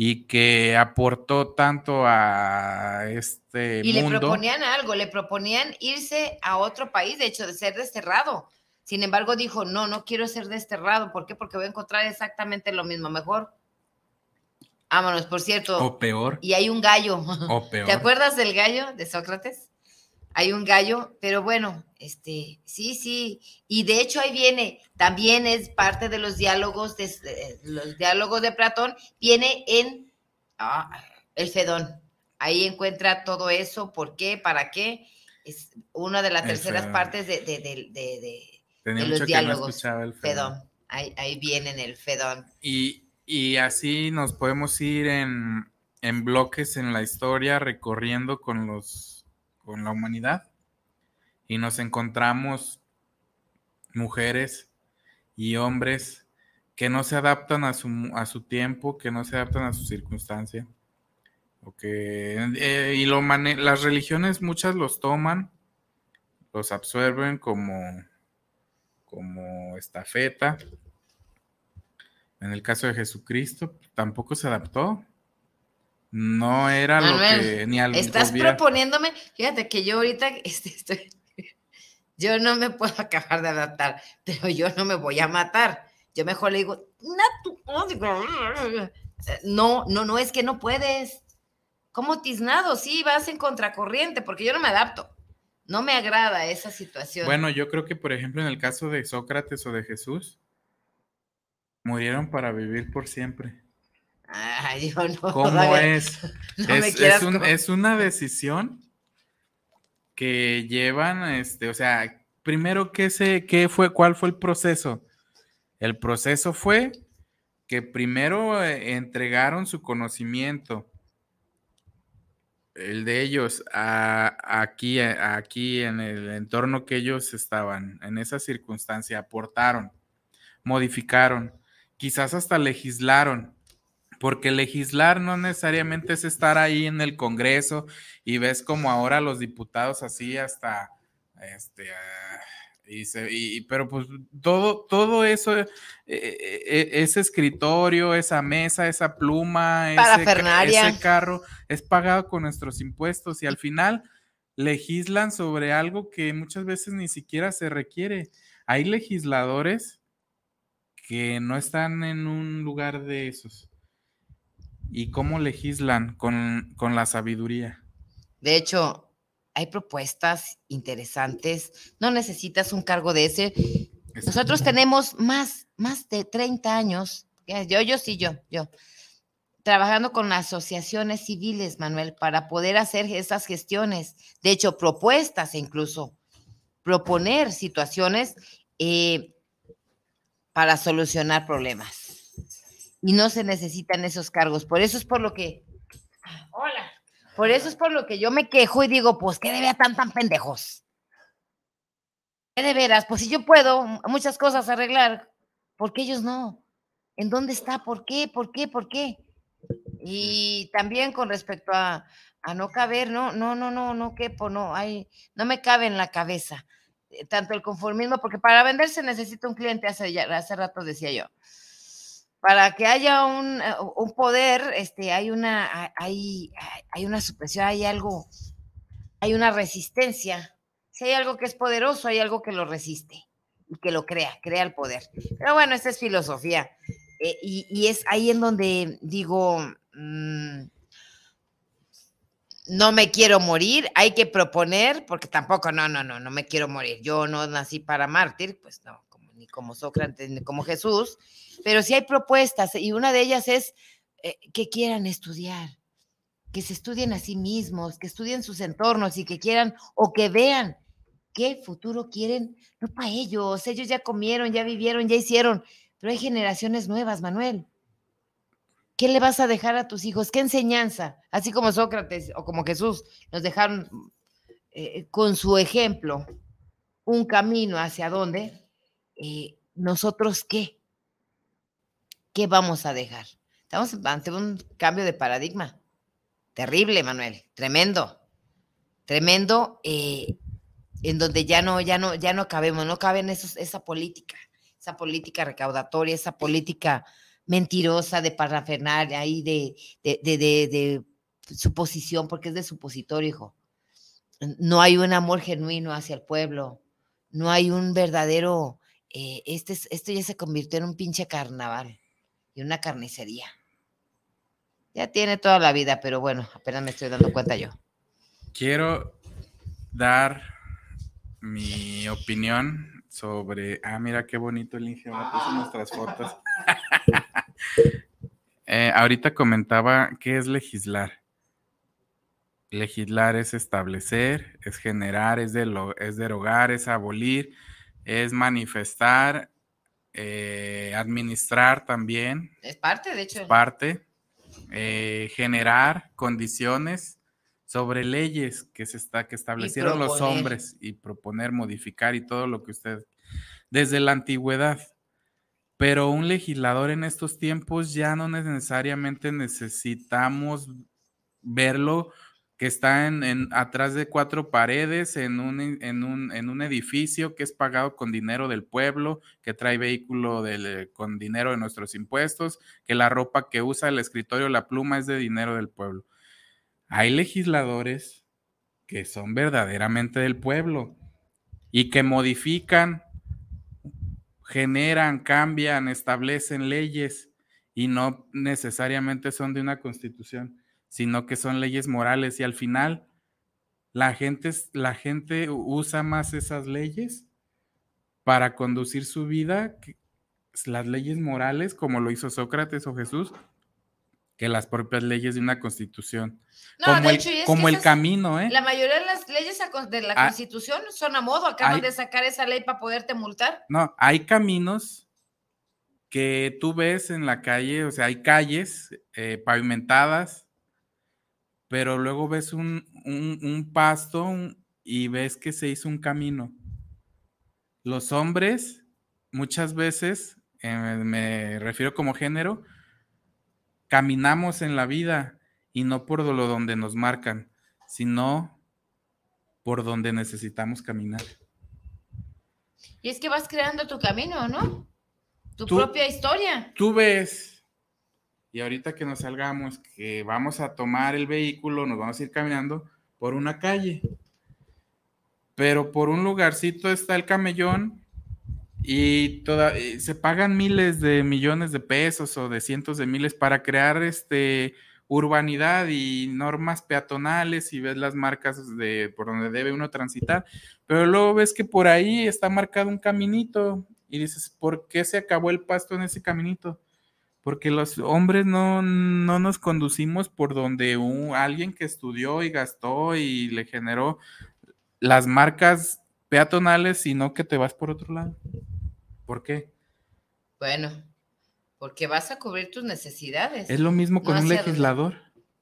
y que aportó tanto a este Y le proponían algo, le proponían irse a otro país, de hecho, de ser desterrado. Sin embargo, dijo, no, no quiero ser desterrado. ¿Por qué? Porque voy a encontrar exactamente lo mismo, mejor. Vámonos, por cierto. o peor, Y hay un gallo. o *laughs* peor. ¿Te acuerdas del gallo de Sócrates? Hay un gallo, pero bueno, este, sí, sí. Y de hecho ahí viene, también es parte de los diálogos de eh, los diálogos de Platón, viene en ah, el Fedón. Ahí encuentra todo eso, por qué, para qué. Es una de las El terceras Fedón. partes de, de, de, de- de Tenía los mucho que no diálogos, el Fedón. Fedón. Ahí, ahí viene en el Fedón. Y, y así nos podemos ir en, en bloques en la historia, recorriendo con los con la humanidad. Y nos encontramos mujeres y hombres que no se adaptan a su, a su tiempo, que no se adaptan a su circunstancia. O que, eh, y lo las religiones muchas los toman, los absorben como, como estafeta. En el caso de Jesucristo, tampoco se adaptó. No era Manuel, lo que ni al Estás proponiéndome, fíjate que yo ahorita este, *laughs* estoy, yo no me puedo *laughs* acabar de adaptar, pero yo no me voy a matar. Yo mejor le digo, "Natu- no, no, no, es que no puedes. Como tiznado, sí, vas en contracorriente, porque yo no me adapto. No me agrada esa situación. Bueno, yo creo que, por ejemplo, en el caso de Sócrates o de Jesús, murieron para vivir por siempre. Ay, yo no. *laughs* ¿Cómo es? *laughs* no me es, quieras es un- como- es una decisión que llevan, este, o sea, primero, ¿qué, se, qué fue, cuál fue el proceso? El proceso fue que primero eh, entregaron su conocimiento, el de ellos, a- aquí, a- aquí en el entorno que ellos estaban, en esa circunstancia, aportaron, modificaron, quizás hasta legislaron, porque legislar no necesariamente es estar ahí en el Congreso y ves como ahora los diputados así hasta, este, ah, y se- y- pero pues todo, todo eso, eh, eh, ese escritorio, esa mesa, esa pluma, ese, ese carro, es pagado con nuestros impuestos y al final legislan sobre algo que muchas veces ni siquiera se requiere. Hay legisladores que no están en un lugar de esos. ¿Y cómo legislan? Con, con la sabiduría. De hecho, hay propuestas interesantes. No necesitas un cargo de ese. Nosotros tenemos más, más de 30 años, ya, yo, yo sí, yo, yo, trabajando con asociaciones civiles, Manuel, para poder hacer esas gestiones. De hecho, propuestas incluso, proponer situaciones eh, para solucionar problemas. Y no se necesitan esos cargos. Por eso es por lo que... Hola. Por eso es por lo que yo me quejo y digo, pues, ¿qué debe a tan tan pendejos? ¿Qué de veras? Pues si yo puedo muchas cosas arreglar, ¿por qué ellos no? ¿En dónde está? ¿Por qué? ¿Por qué? ¿Por qué? Y también con respecto a, a no caber, no, no, no, no, no quepo, no, hay, no me cabe en la cabeza eh, tanto el conformismo, porque para vender se necesita un cliente, hace, ya, hace rato decía yo. Para que haya un, eh, un poder, este, hay una, hay, hay una supresión, hay algo, hay una resistencia. Si hay algo que es poderoso, hay algo que lo resiste y que lo crea, crea el poder. Pero bueno, esta es filosofía. Eh, y, y, es ahí en donde digo, mmm, no me quiero morir, hay que proponer, porque tampoco, no, no, no, no me quiero morir. Yo no nací para mártir, pues no, como, Sócrates, como Jesús, pero sí hay propuestas y una de ellas es eh, que quieran estudiar, que se estudien a sí mismos, que estudien sus entornos y que quieran o que vean qué futuro quieren, no para ellos, ellos ya comieron, ya vivieron, ya hicieron, pero hay generaciones nuevas, Manuel. ¿Qué le vas a dejar a tus hijos? ¿Qué enseñanza? Así como Sócrates o como Jesús nos dejaron eh, con su ejemplo un camino hacia dónde, eh, nosotros qué? ¿Qué vamos a dejar? Estamos ante un cambio de paradigma. Terrible, Manuel, tremendo, tremendo, eh, en donde ya no, ya no, ya no cabemos, no cabe en esa política, esa política recaudatoria, esa política mentirosa de parafernalia ahí de, de, de, de, suposición, porque es de supositorio, hijo. No hay un amor genuino hacia el pueblo, no hay un verdadero, eh, este, esto ya se convirtió en un pinche carnaval y una carnicería. Ya tiene toda la vida, pero bueno, apenas me estoy dando cuenta yo. Quiero dar mi opinión sobre. Ah, mira qué bonito el Inge, puso nuestras fotos. *laughs* Eh, ahorita comentaba qué es legislar. Legislar es establecer, es generar, es, es derogar, es abolir, es manifestar, eh, administrar también. Es parte, de hecho. Es parte. Eh, generar condiciones sobre leyes que se está que establecieron los hombres y proponer modificar y todo lo que usted desde la antigüedad pero un legislador en estos tiempos ya no necesariamente necesitamos verlo que está en, atrás de cuatro paredes en un, en, un, en un, edificio que es pagado con dinero del pueblo, que trae vehículo del, con dinero de nuestros impuestos, que la ropa que usa el escritorio, la pluma es de dinero del pueblo. Hay legisladores que son verdaderamente del pueblo y que modifican generan, cambian, establecen leyes y no necesariamente son de una constitución, sino que son leyes morales y al final la gente, la gente usa más esas leyes para conducir su vida, las leyes morales, como lo hizo Sócrates o Jesús, que las propias leyes de una constitución. como el, como el camino, ¿eh? La mayoría de las leyes de la ah, constitución son a modo, acaban de sacar esa ley para poderte multar. No, hay caminos que tú ves en la calle, o sea, hay calles eh, pavimentadas, pero luego ves un, un, pasto y ves que se hizo un camino. Los hombres, muchas veces, eh, me refiero como género, caminamos en la vida y no por lo donde nos marcan, sino por donde necesitamos caminar. Y es que vas creando tu camino, ¿no? Tu propia historia. Tú ves, y ahorita que nos salgamos, que vamos a tomar el vehículo, nos vamos a ir caminando por una calle. Pero por un lugarcito está el camellón y, se pagan miles de millones de pesos o de cientos de miles para crear este urbanidad y normas peatonales y ves las marcas de por donde debe uno transitar, pero luego ves que por ahí está marcado un caminito y dices, ¿por qué se acabó el pasto en ese caminito? Porque los hombres no, no nos conducimos por donde un, alguien que estudió y gastó y le generó las marcas peatonales, sino que te vas por otro lado. ¿Por qué? Bueno, porque vas a cubrir tus necesidades. Es lo mismo con No un legislador.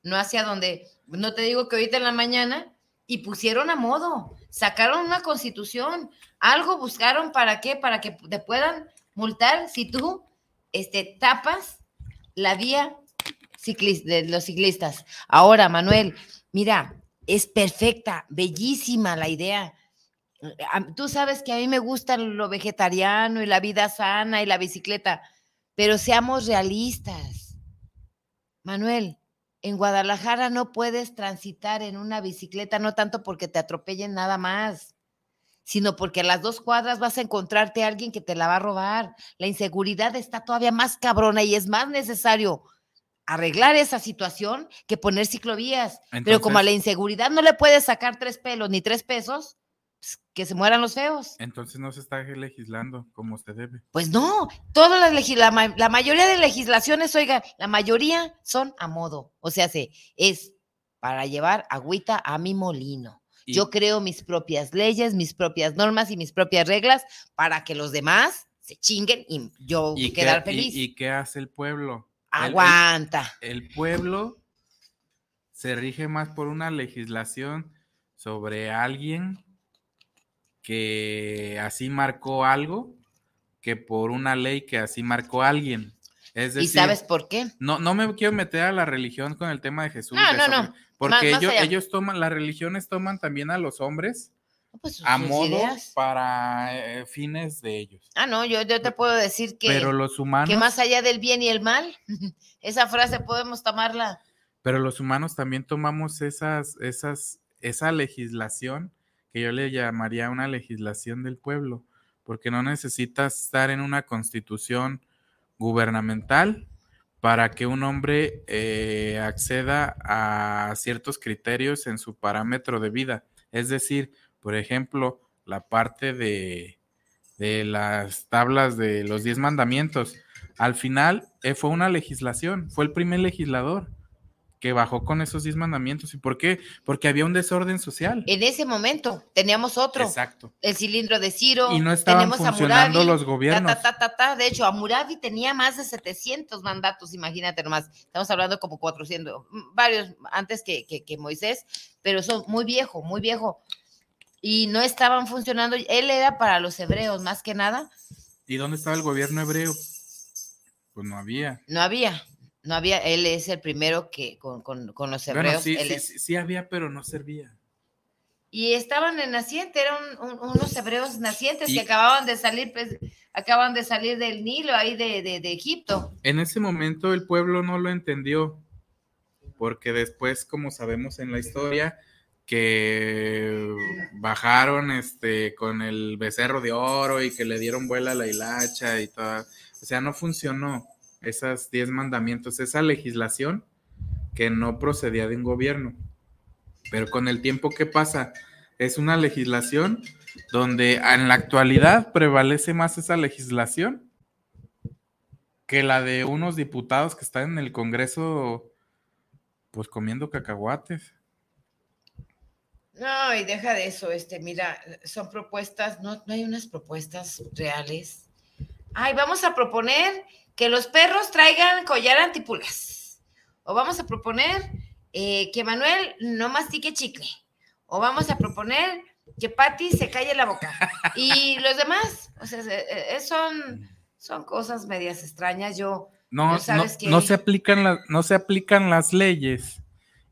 no hacia donde, no te digo que ahorita en la mañana, y pusieron a modo, sacaron una constitución, algo buscaron para qué, para que te puedan multar si tú este, tapas la vía de los ciclistas. Ahora, Manuel, mira, es perfecta, bellísima la idea. Tú sabes que a mí me gusta lo vegetariano y la vida sana y la bicicleta, pero seamos realistas. Manuel, en Guadalajara no puedes transitar en una bicicleta, no tanto porque te atropellen nada más, sino porque a las dos cuadras vas a encontrarte a alguien que te la va a robar. La inseguridad está todavía más cabrona y es más necesario arreglar esa situación que poner ciclovías. Pero como a la inseguridad no le puedes sacar tres pelos ni tres pesos, pues, que se mueran los feos. Entonces no se está legislando como se debe. Pues no, todas las la mayoría de legislaciones, oiga, la mayoría son a modo. O sea, se, es para llevar agüita a mi molino. Y- Yo creo mis propias leyes, mis propias normas y mis propias reglas para que los demás se chinguen y yo ¿Y qué, quedar feliz. y qué hace el pueblo? El- el- Aguanta. el pueblo se rige más por una legislación sobre alguien que así marcó algo que por una ley que así marcó alguien. Es ¿Y sabes por qué? no, no me quiero meter a la religión con el tema de Jesús. No, de no, sobre- no. Porque Más- ellos, ellos toman, las religiones toman también a los hombres Pues sus- a sus modo ideas. para eh, fines de ellos. Ah, no, yo, yo te puedo decir que, Pero los humanos, que más allá del bien y el mal, *laughs* esa frase podemos tomarla. pero los humanos también tomamos esas, esas, esa legislación que yo le llamaría una legislación del pueblo, porque no necesitas estar en una constitución gubernamental para que un hombre eh, acceda a ciertos criterios en su parámetro de vida. Es decir, por ejemplo, la parte de, de las tablas de los diez mandamientos. Al final eh, fue una legislación, fue el primer legislador que bajó con esos diez mandamientos. ¿Y por qué? Porque había un desorden social. En ese momento teníamos otro, Exacto. el cilindro de Ciro. Y no estaban tenemos a funcionando los gobiernos. ta, ta, ta, ta. De hecho, Amurabi tenía más de 700 mandatos, imagínate nomás. Estamos hablando como 400, mm, varios antes que, que, que Moisés, pero son muy viejo, muy viejo. Y no estaban funcionando. Él era para los hebreos, más que nada. ¿Y dónde estaba el gobierno hebreo? Pues no había. No había, no había. Él es el primero que con, con, con los hebreos. Bueno, sí, él sí, es- sí, sí había, pero no servía. Y estaban en naciente, eran un- unos hebreos nacientes Y- que acababan de salir, pues, acaban de salir del Nilo, ahí de, de, de Egipto. En ese momento el pueblo no lo entendió, porque después, como sabemos en la historia, que bajaron este con el becerro de oro y que le dieron vuela a la hilacha y toda, o sea, no funcionó esas diez mandamientos, esa legislación que no procedía de un gobierno. Pero con el tiempo que pasa, es una legislación donde en la actualidad prevalece más esa legislación que la de unos diputados que están en el Congreso, pues comiendo cacahuates. No, y deja de eso, este, mira, son propuestas, no, no hay unas propuestas reales. Ay, vamos a proponer que los perros traigan collar antipulgas. O vamos a proponer eh, que Manuel no mastique chicle. O vamos a proponer que Patty se calle la boca. Y *laughs* los demás, o sea, eh, eh, son, son cosas medias extrañas. Yo, No, no, que- no se aplican las, no se aplican las leyes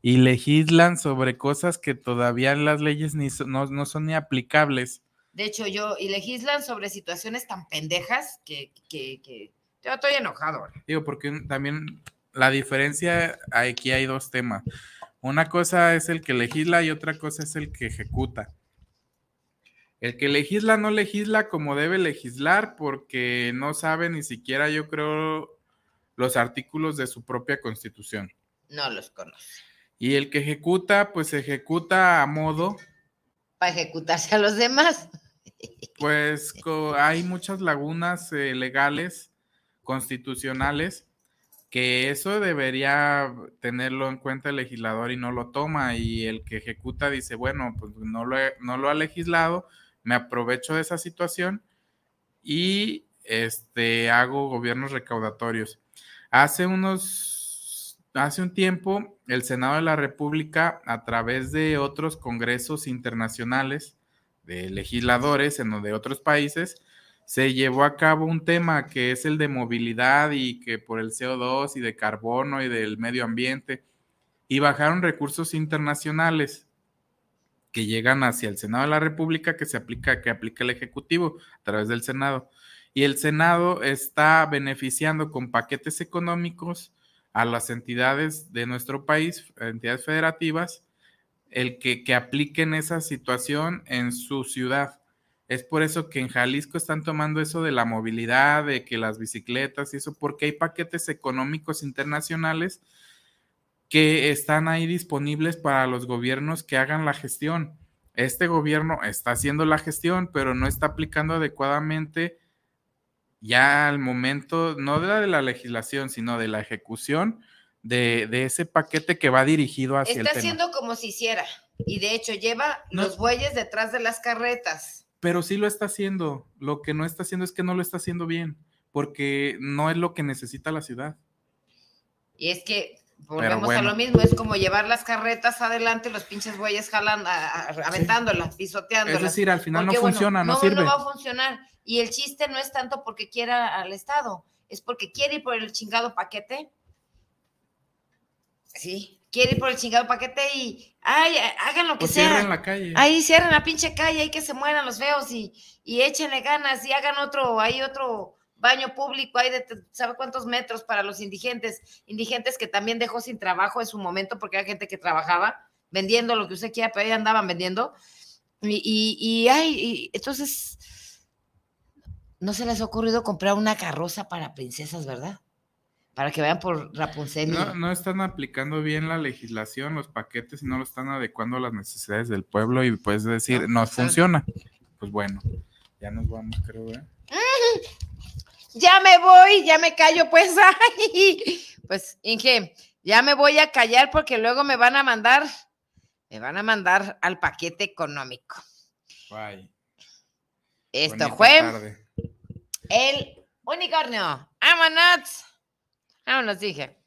y legislan sobre cosas que todavía las leyes ni so- no, no son ni aplicables. de hecho, yo, y legislan sobre situaciones tan pendejas que, que, que yo estoy enojado. Digo, porque también la diferencia, aquí hay dos temas. Una cosa es el que legisla y otra cosa es el que ejecuta. El que legisla no legisla como debe legislar porque no sabe ni siquiera, yo creo, los artículos de su propia constitución. No los conozco. Y el que ejecuta, pues ejecuta a modo, Para ejecutarse a los demás. pues hay muchas lagunas eh, legales, constitucionales, que eso debería tenerlo en cuenta el legislador y no lo toma. Y el que ejecuta dice, bueno, pues no lo, no lo ha legislado, me aprovecho de esa situación y este, hago gobiernos recaudatorios. Hace unos, hace un tiempo, el Senado de la República, a través de otros congresos internacionales de legisladores en de otros países, se llevó a cabo un tema que es el de movilidad y que por el CO2 y de carbono y del medio ambiente, y bajaron recursos internacionales que llegan hacia el Senado de la República que se aplica, que aplica el Ejecutivo a través del Senado. Y el Senado está beneficiando con paquetes económicos a las entidades de nuestro país, entidades federativas, el que, que apliquen esa situación en su ciudad. Es por eso que en Jalisco están tomando eso de la movilidad, de que las bicicletas y eso, porque hay paquetes económicos internacionales que están ahí disponibles para los gobiernos que hagan la gestión. Este gobierno está haciendo la gestión, pero no está aplicando adecuadamente ya al momento, no de la, de la legislación, sino de la ejecución de, ese paquete que va dirigido hacia está el haciendo como si hiciera, y de hecho lleva los bueyes detrás de las carretas. Pero sí lo está haciendo. Lo que no está haciendo es que no lo está haciendo bien, porque no es lo que necesita la ciudad. Y es que Volvemos a lo mismo, es como llevar las carretas adelante, los pinches bueyes jalando, aventándolas, pisoteándolas. Es decir, al final no funciona, no, sirve. No va a funcionar. Y el chiste no es tanto porque quiera al Estado, es porque quiere ir por el chingado paquete. Sí, quiere ir por el chingado paquete y ay, hagan lo que sea. Cierren la calle. Ahí cierren la pinche calle, ahí que se mueran los feos y, y échenle ganas y hagan otro, hay otro baño público hay de sabe cuántos metros para los indigentes, indigentes que también dejó sin trabajo en su momento porque hay gente que trabajaba vendiendo lo que usted quiera, pero ahí andaban vendiendo. Y, y, y, entonces, no se les ha ocurrido comprar una carroza para princesas, ¿verdad? Para que vayan por Rapunzel. No, no están aplicando bien la legislación, los paquetes, y no lo están adecuando a las necesidades del pueblo y puedes decir, no, funciona. Pues bueno, ya nos vamos, creo, ¿eh? *laughs* ya me voy, ya me callo, pues, *laughs* pues, Inge, ya me voy a callar porque luego me van a mandar, me van a mandar al paquete económico. Bye. Esto fue el unicornio. Vámonos. Vámonos, dije.